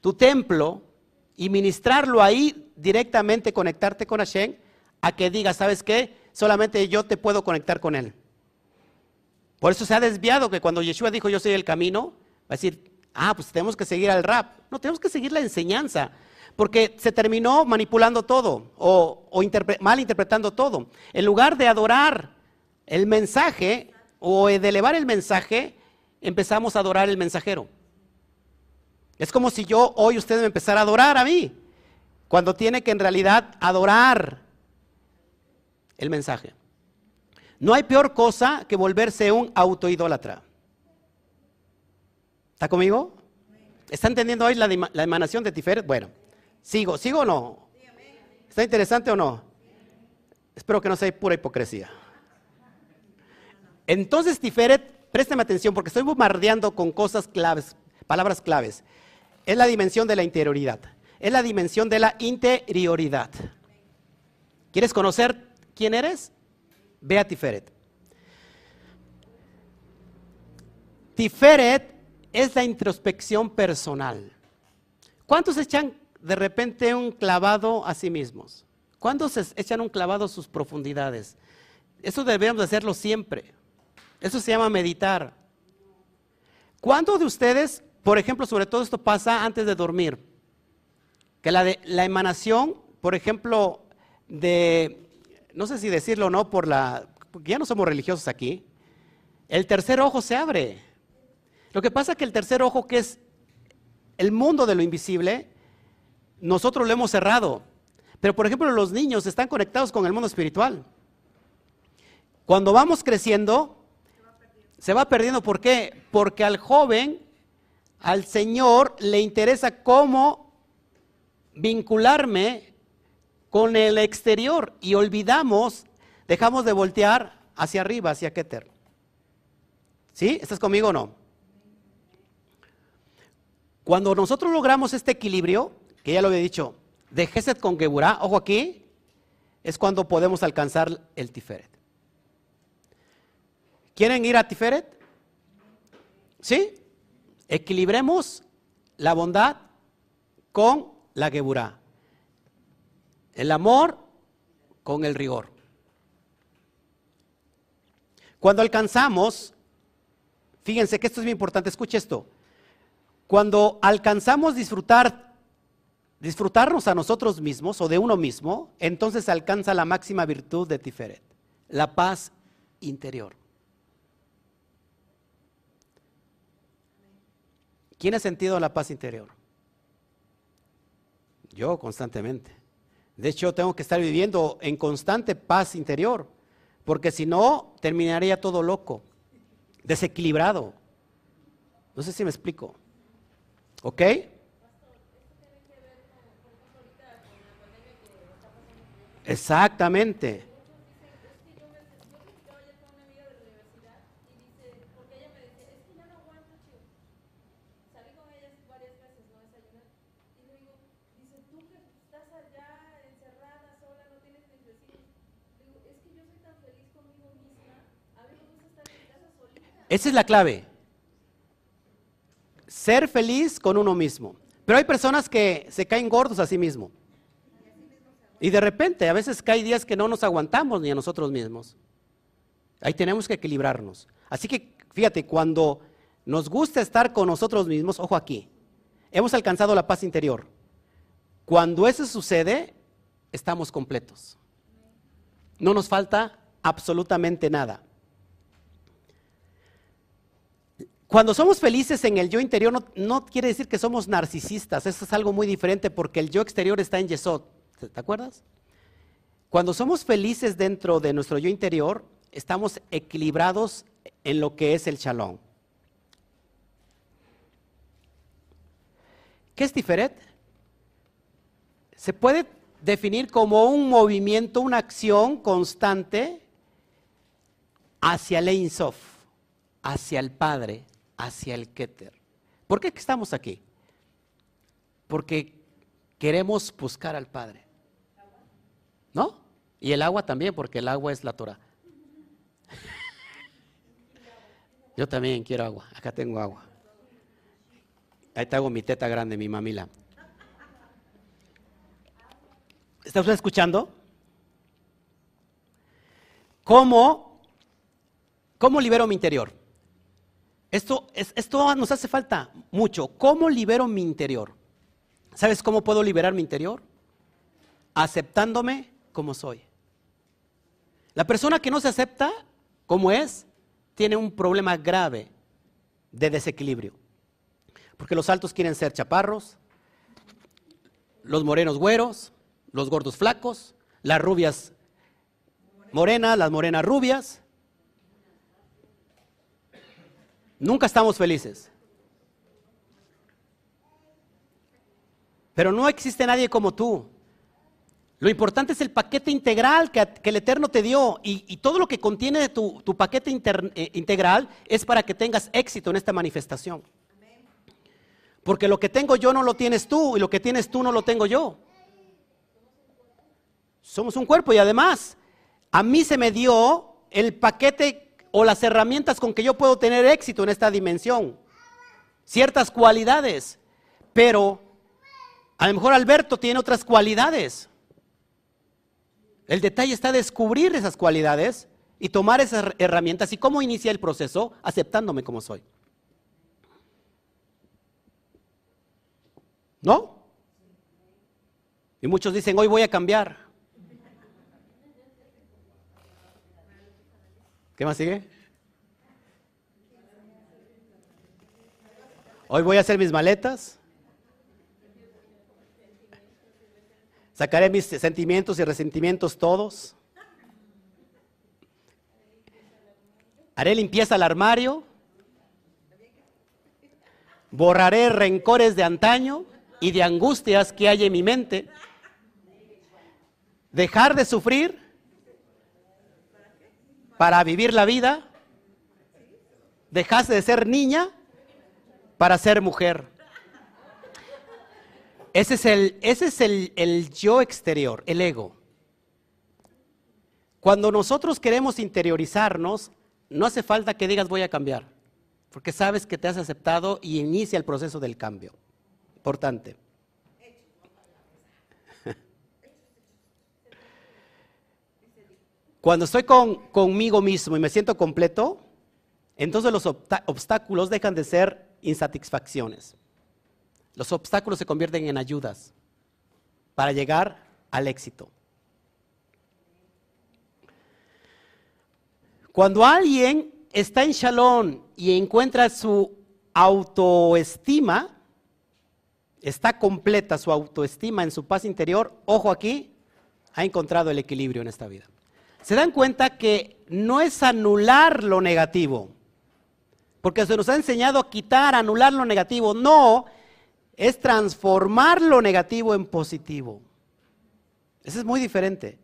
tu templo y ministrarlo ahí directamente, conectarte con Hashem, a que diga, ¿sabes qué? Solamente yo te puedo conectar con Él. Por eso se ha desviado que cuando Yeshua dijo yo soy el camino, va a decir, ah, pues tenemos que seguir al rap. No, tenemos que seguir la enseñanza, porque se terminó manipulando todo o, mal interpretando todo. En lugar de adorar el mensaje o de elevar el mensaje, empezamos a adorar el mensajero. Es como si yo hoy usted me empezara a adorar a mí, cuando tiene que en realidad adorar el mensaje. No hay peor cosa que volverse un autoidólatra. ¿Está conmigo? ¿Está entendiendo hoy la, emanación de Tiferet? Bueno, sigo, ¿sigo o no? ¿Está interesante o no? Espero que no sea pura hipocresía. Entonces, Tiferet, présteme atención porque estoy bombardeando con cosas claves, palabras claves es la dimensión de la interioridad. Es la dimensión de la interioridad. ¿Quieres conocer quién eres? Ve a Tiferet. Tiferet es la introspección personal. ¿Cuántos echan de repente un clavado a sí mismos? ¿Cuántos echan un clavado a sus profundidades? Eso debemos hacerlo siempre. Eso se llama meditar. ¿Cuántos de ustedes por ejemplo, sobre todo esto pasa antes de dormir. Que la, de, la emanación, por ejemplo, de, no sé si decirlo o no, por la, porque ya no somos religiosos aquí, el tercer ojo se abre. Lo que pasa es que el tercer ojo, que es el mundo de lo invisible, nosotros lo hemos cerrado. Pero, por ejemplo, los niños están conectados con el mundo espiritual. Cuando vamos creciendo, se va perdiendo. ¿Por qué? Porque al joven al Señor le interesa cómo vincularme con el exterior y olvidamos, dejamos de voltear hacia arriba, hacia Keter. ¿Sí? ¿Estás conmigo o no? Cuando nosotros logramos este equilibrio, que ya lo había dicho, de Geset con Geburah, ojo aquí, es cuando podemos alcanzar el Tiferet. ¿Quieren ir a Tiferet? ¿Sí? Equilibremos la bondad con la geburá. El amor con el rigor. Cuando alcanzamos, fíjense que esto es muy importante, escuche esto. Cuando alcanzamos disfrutar, disfrutarnos a nosotros mismos o de uno mismo, entonces alcanza la máxima virtud de Tiferet, la paz interior. ¿Quién ha sentido la paz interior? Yo constantemente. De hecho, tengo que estar viviendo en constante paz interior, porque si no, terminaría todo loco, desequilibrado. No sé si me explico. ¿Ok? Exactamente. Esa es la clave. Ser feliz con uno mismo. Pero hay personas que se caen gordos a sí mismo. Y de repente, a veces cae días que no nos aguantamos ni a nosotros mismos. Ahí tenemos que equilibrarnos. Así que, fíjate, cuando nos gusta estar con nosotros mismos, ojo aquí, hemos alcanzado la paz interior. Cuando eso sucede, estamos completos. No nos falta absolutamente nada. Cuando somos felices en el yo interior no, quiere decir que somos narcisistas, eso es algo muy diferente porque el yo exterior está en Yesod, ¿te acuerdas? Cuando somos felices dentro de nuestro yo interior, estamos equilibrados en lo que es el shalom. ¿Qué es Tiferet? Se puede definir como un movimiento, una acción constante hacia el hacia el Padre, hacia el Keter. ¿Por qué estamos aquí? Porque queremos buscar al Padre. ¿No? Y el agua también, porque el agua es la Torah. (laughs) Yo también quiero agua. Acá tengo agua. Ahí tengo mi teta grande, mi mamila. ¿Está usted escuchando? ¿Cómo, cómo libero mi interior? Esto, esto nos hace falta mucho. ¿Cómo libero mi interior? ¿Sabes cómo puedo liberar mi interior? Aceptándome como soy. La persona que no se acepta como es, tiene un problema grave de desequilibrio. Porque los altos quieren ser chaparros, los morenos güeros, los gordos flacos, las rubias morenas, las morenas rubias. Nunca estamos felices. Pero no existe nadie como tú. Lo importante es el paquete integral que, el Eterno te dio y, todo lo que contiene tu, paquete eh, integral es para que tengas éxito en esta manifestación. Porque lo que tengo yo no lo tienes tú y lo que tienes tú no lo tengo yo. Somos un cuerpo y además a mí se me dio el paquete o las herramientas con que yo puedo tener éxito en esta dimensión. Ciertas cualidades, pero a lo mejor Alberto tiene otras cualidades. El detalle está descubrir esas cualidades y tomar esas herramientas. ¿Y cómo inicia el proceso? Aceptándome como soy. ¿No? Y muchos dicen, hoy voy a cambiar. ¿Qué más sigue? Hoy voy a hacer mis maletas. Sacaré mis sentimientos y resentimientos todos. Haré limpieza al armario. Borraré rencores de antaño y de angustias que hay en mi mente. Dejar de sufrir para vivir la vida. Dejaste de ser niña para ser mujer. Ese es, el, ese es el, el yo exterior, el ego. Cuando nosotros queremos interiorizarnos, no hace falta que digas voy a cambiar, porque sabes que te has aceptado y inicia el proceso del cambio. Importante. Cuando estoy con, conmigo mismo y me siento completo, entonces los obstáculos dejan de ser insatisfacciones. Los obstáculos se convierten en ayudas para llegar al éxito. Cuando alguien está en Shalom y encuentra su autoestima, está completa su autoestima en su paz interior, ojo aquí, ha encontrado el equilibrio en esta vida. Se dan cuenta que no es anular lo negativo, porque se nos ha enseñado a quitar, anular lo negativo. No, es transformar lo negativo en positivo. Eso es muy diferente.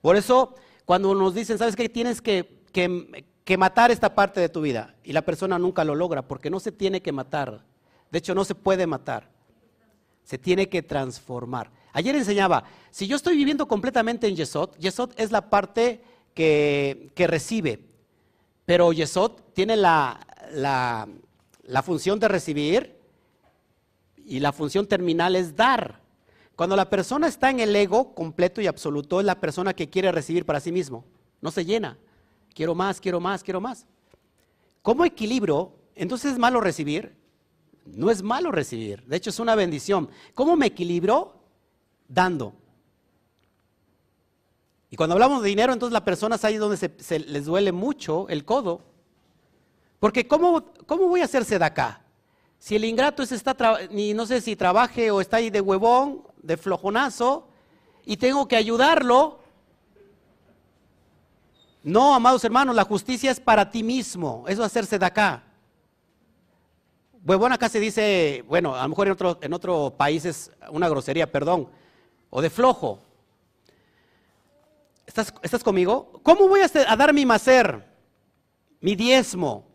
Por eso, cuando nos dicen, ¿sabes qué? Tienes que, que, matar esta parte de tu vida. Y la persona nunca lo logra porque no se tiene que matar. De hecho, no se puede matar. Se tiene que transformar. Ayer enseñaba, si yo estoy viviendo completamente en Yesod, Yesod es la parte que, que recibe. Pero Yesod tiene la, la, la función de recibir y la función terminal es dar. Cuando la persona está en el ego completo y absoluto, es la persona que quiere recibir para sí mismo. No se llena. Quiero más, quiero más, quiero más. ¿Cómo equilibro? Entonces es malo recibir. No es malo recibir. De hecho, es una bendición. ¿Cómo me equilibro? Dando. Y cuando hablamos de dinero, entonces la persona es ahí donde se, les duele mucho el codo. Porque ¿cómo, cómo voy a hacerse de acá? Si el ingrato es está, ni no sé si trabaje o está ahí de huevón, de flojonazo, y tengo que ayudarlo. No, amados hermanos, la justicia es para ti mismo, eso es hacerse de acá. Huevón acá se dice, bueno, a lo mejor en otro, en otro país es una grosería, perdón, o de flojo. ¿Estás, ¿Estás conmigo? ¿Cómo voy a, a dar mi macer, mi diezmo?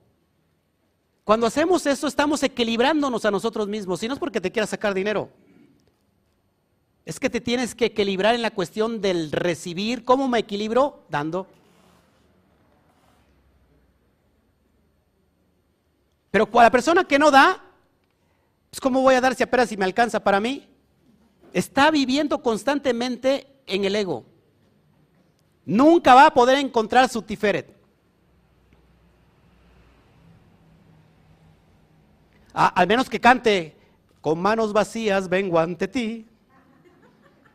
Cuando hacemos eso estamos equilibrándonos a nosotros mismos. Y no es porque te quieras sacar dinero. Es que te tienes que equilibrar en la cuestión del recibir. ¿Cómo me equilibro? Dando. Pero la persona que no da, pues ¿cómo voy a dar si apenas si me alcanza para mí? Está viviendo constantemente en el ego. Nunca va a poder encontrar su tiferet. al menos que cante, con manos vacías vengo ante ti.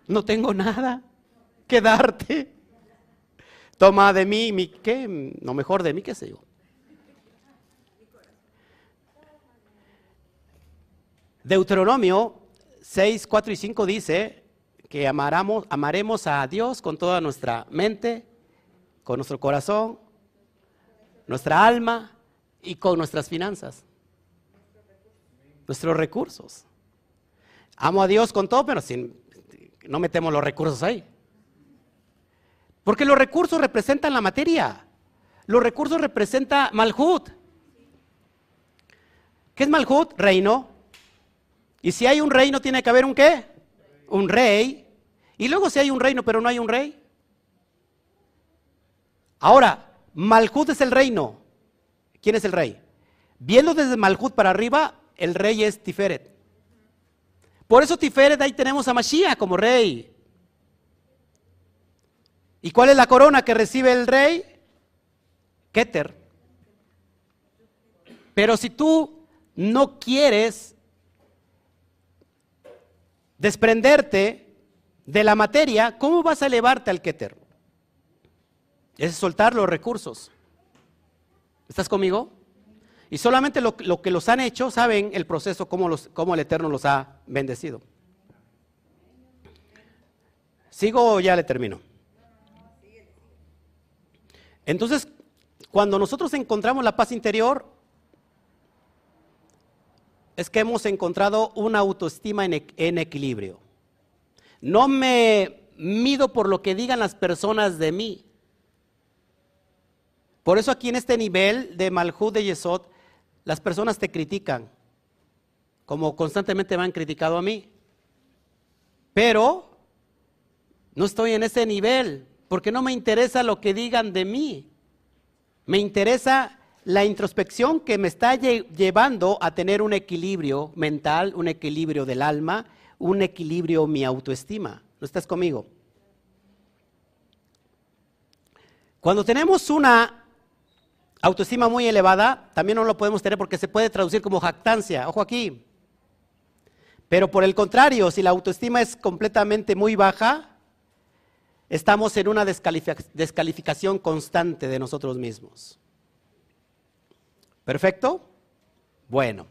No tengo nada que darte. Toma de mí, mi, ¿qué? No mejor de mí, qué sé yo. Deuteronomio 6, 4 y 5 dice que amaremos a Dios con toda nuestra mente, con nuestro corazón, nuestra alma y con nuestras finanzas, nuestros recursos. Amo a Dios con todo, pero sin, no metemos los recursos ahí. Porque los recursos representan la materia. Los recursos representan Malhut. ¿Qué es Malhut? Reino. Y si hay un reino, tiene que haber un qué? Un rey. Y luego si hay un reino, pero no hay un rey. Ahora, Malhut es el reino. ¿Quién es el rey? Viendo desde Malhut para arriba, el rey es Tiferet. Por eso Tiferet ahí tenemos a Mashiach como rey. ¿Y cuál es la corona que recibe el rey? Keter. Pero si tú no quieres desprenderte de la materia, ¿cómo vas a elevarte al Keter? Es soltar los recursos. ¿Estás conmigo? Y solamente lo, que los han hecho saben el proceso, cómo, cómo el Eterno los ha bendecido. ¿Sigo o ya le termino? Entonces, cuando nosotros encontramos la paz interior, es que hemos encontrado una autoestima en, equilibrio. No me mido por lo que digan las personas de mí. Por eso aquí en este nivel de Malhud de Yesod, las personas te critican, como constantemente me han criticado a mí. Pero no estoy en ese nivel porque no me interesa lo que digan de mí. Me interesa la introspección que me está llevando a tener un equilibrio mental, un equilibrio del alma, un equilibrio mi autoestima. ¿No estás conmigo? Cuando tenemos una autoestima muy elevada, también no lo podemos tener porque se puede traducir como jactancia. Ojo aquí. Pero por el contrario, si la autoestima es completamente muy baja, estamos en una descalificación constante de nosotros mismos. ¿Perfecto? Bueno.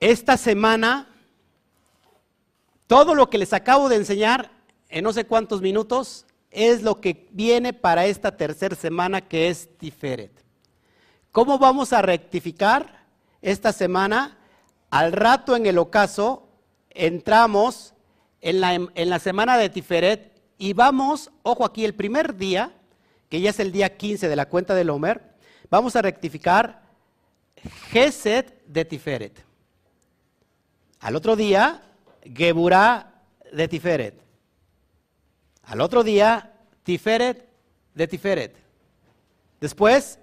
Esta semana, todo lo que les acabo de enseñar en no sé cuántos minutos es lo que viene para esta tercera semana que es Tiferet. ¿Cómo vamos a rectificar esta semana? Al rato en el ocaso entramos en la, semana de Tiferet y vamos, ojo aquí, el primer día, que ya es el día 15 de la cuenta del Homer, vamos a rectificar Geset de Tiferet. Al otro día, Geburah de Tiferet. Al otro día, Tiferet de Tiferet. Después,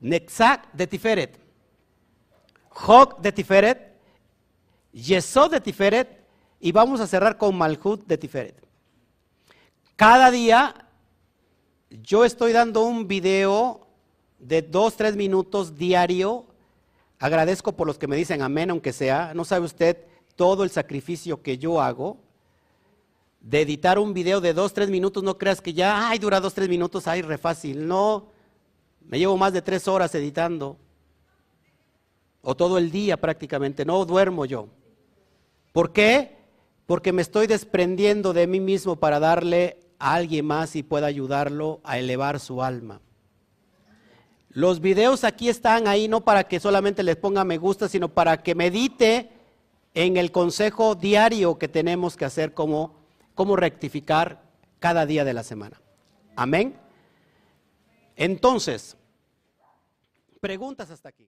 Nexak de Tiferet. Jok de Tiferet. Yesod de Tiferet y vamos a cerrar con Malhut de Tiferet. Cada día yo estoy dando un video de dos, tres minutos diario. Agradezco por los que me dicen amén, aunque sea. No sabe usted todo el sacrificio que yo hago de editar un video de dos, tres minutos. No creas que ya, ay, dura dos, tres minutos, ay, re fácil. No, me llevo más de tres horas editando. O todo el día prácticamente. No duermo yo. ¿Por qué? porque me estoy desprendiendo de mí mismo para darle a alguien más y pueda ayudarlo a elevar su alma. Los videos aquí están ahí no para que solamente les ponga me gusta, sino para que medite en el consejo diario que tenemos que hacer como, como rectificar cada día de la semana. Amén. Entonces, preguntas hasta aquí.